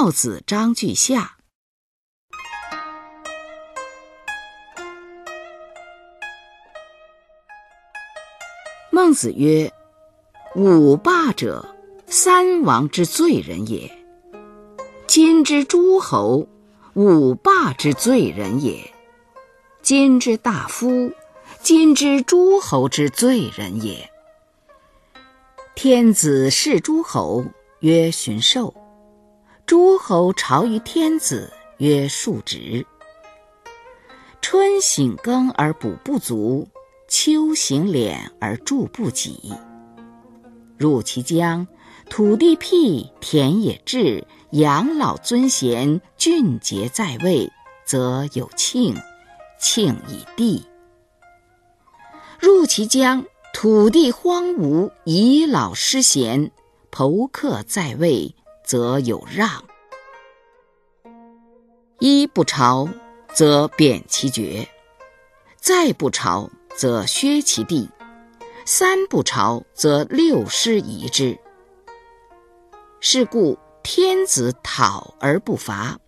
告子章句下。孟子曰：“五霸者，三王之罪人也。今之诸侯，五霸之罪人也；今之大夫，今之诸侯之罪人也。天子视诸侯曰荀寿，诸侯朝于天子曰述职。春省耕而补不足。”秋行敛而助不己，入其疆，土地辟，田野治，养老尊贤，俊杰在位，则有庆，庆以地；入其疆，土地荒芜，遗老失贤，侯客在位，则有让。一不朝，则贬其爵；再不朝。则削其地，三不朝，则六师夷之。是故天子讨而不伐，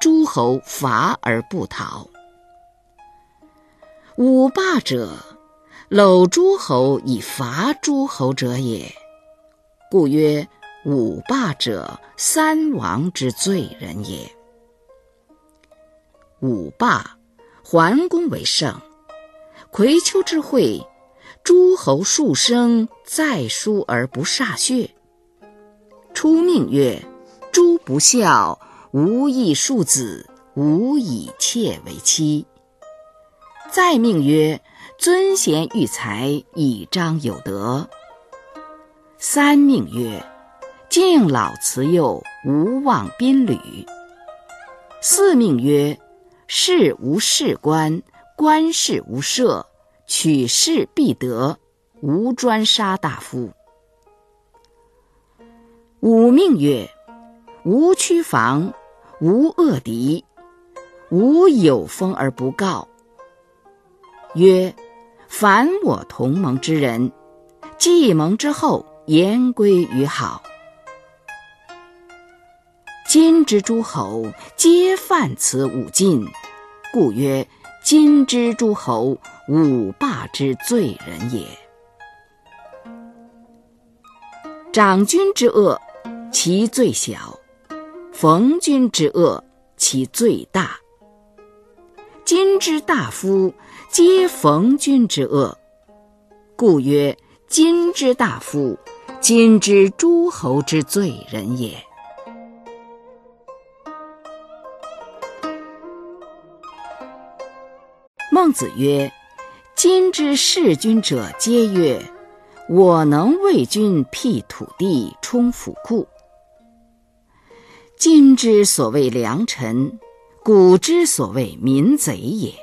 诸侯伐而不讨。五霸者，搂诸侯以伐诸侯者也。故曰：五霸者，三王之罪人也。五霸，桓公为圣。葵丘之会，诸侯数生，在书而不歃血。初命曰：“诸不孝，无以庶子，无以妾为妻。”再命曰：“尊贤育才，以彰有德。”三命曰：“敬老慈幼，无忘宾旅。”四命曰：“事无士官。”官事无赦，取士必得，无专杀大夫。五命曰：无屈防，无恶敌，无有封而不告。曰：凡我同盟之人，既盟之后，言归于好。今之诸侯，皆犯此五禁，故曰。今之诸侯，五霸之罪人也。长君之恶，其最小；逢君之恶，其最大。今之大夫，皆逢君之恶，故曰：今之大夫，今之诸侯之罪人也。孟子曰：“今之弑君者，皆曰：我能为君辟土地，充府库。今之所谓良臣，古之所谓民贼也。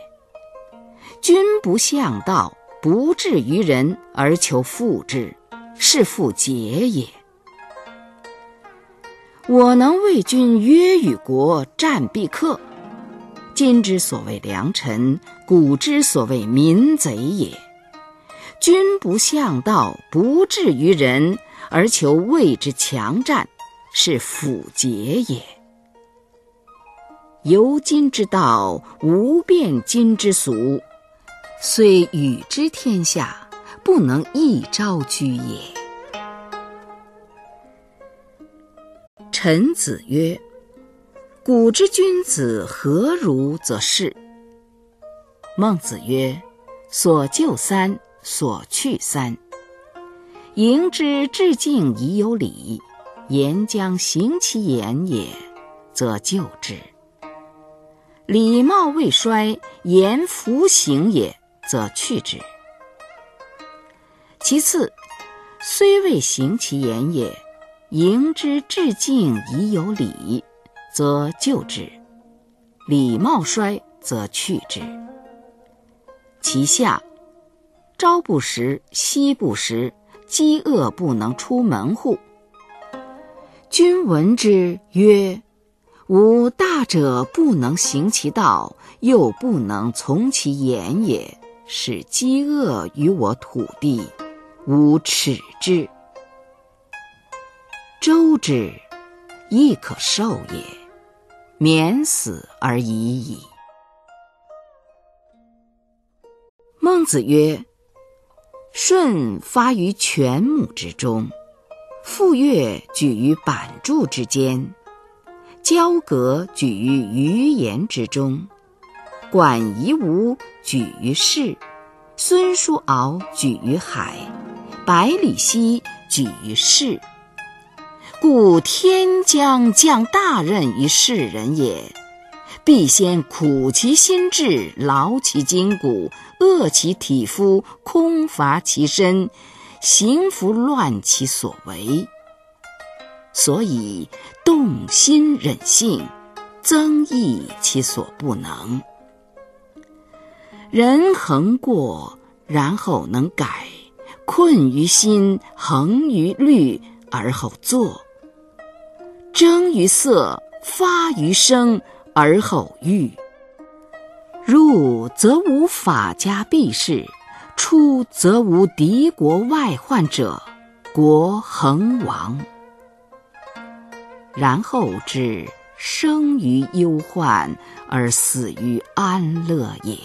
君不向道，不治于人，而求富之，是复节也。我能为君约与国，战必克。”今之所谓良臣，古之所谓民贼也。君不向道，不治于人，而求谓之强战，是辅节也。由今之道，无变今之俗，虽与之天下，不能一朝居也。臣子曰。古之君子何如则是？孟子曰：“所救三，所去三。迎之致敬已有礼，言将行其言也，则救之；礼貌未衰，言弗行也，则去之。其次，虽未行其言也，迎之致敬已有礼。”则救之，礼貌衰则去之。其下，朝不食，夕不食，饥饿不能出门户。君闻之曰：“吾大者不能行其道，又不能从其言也，使饥饿于我土地，吾耻之。”周之。亦可受也，免死而已矣。孟子曰：“舜发于犬母之中，傅说举于板柱之间，交葛举于鱼盐之中，管夷吾举于市，孙叔敖举于海，百里奚举于市。故天将降大任于世人也。”必先苦其心志，劳其筋骨，饿其体肤，空乏其身，行拂乱其所为。所以动心忍性，增益其所不能。人恒过，然后能改；困于心，恒于虑，而后作；征于色，发于声。而后喻。入则无法家避世，出则无敌国外患者，国恒亡。然后知生于忧患而死于安乐也。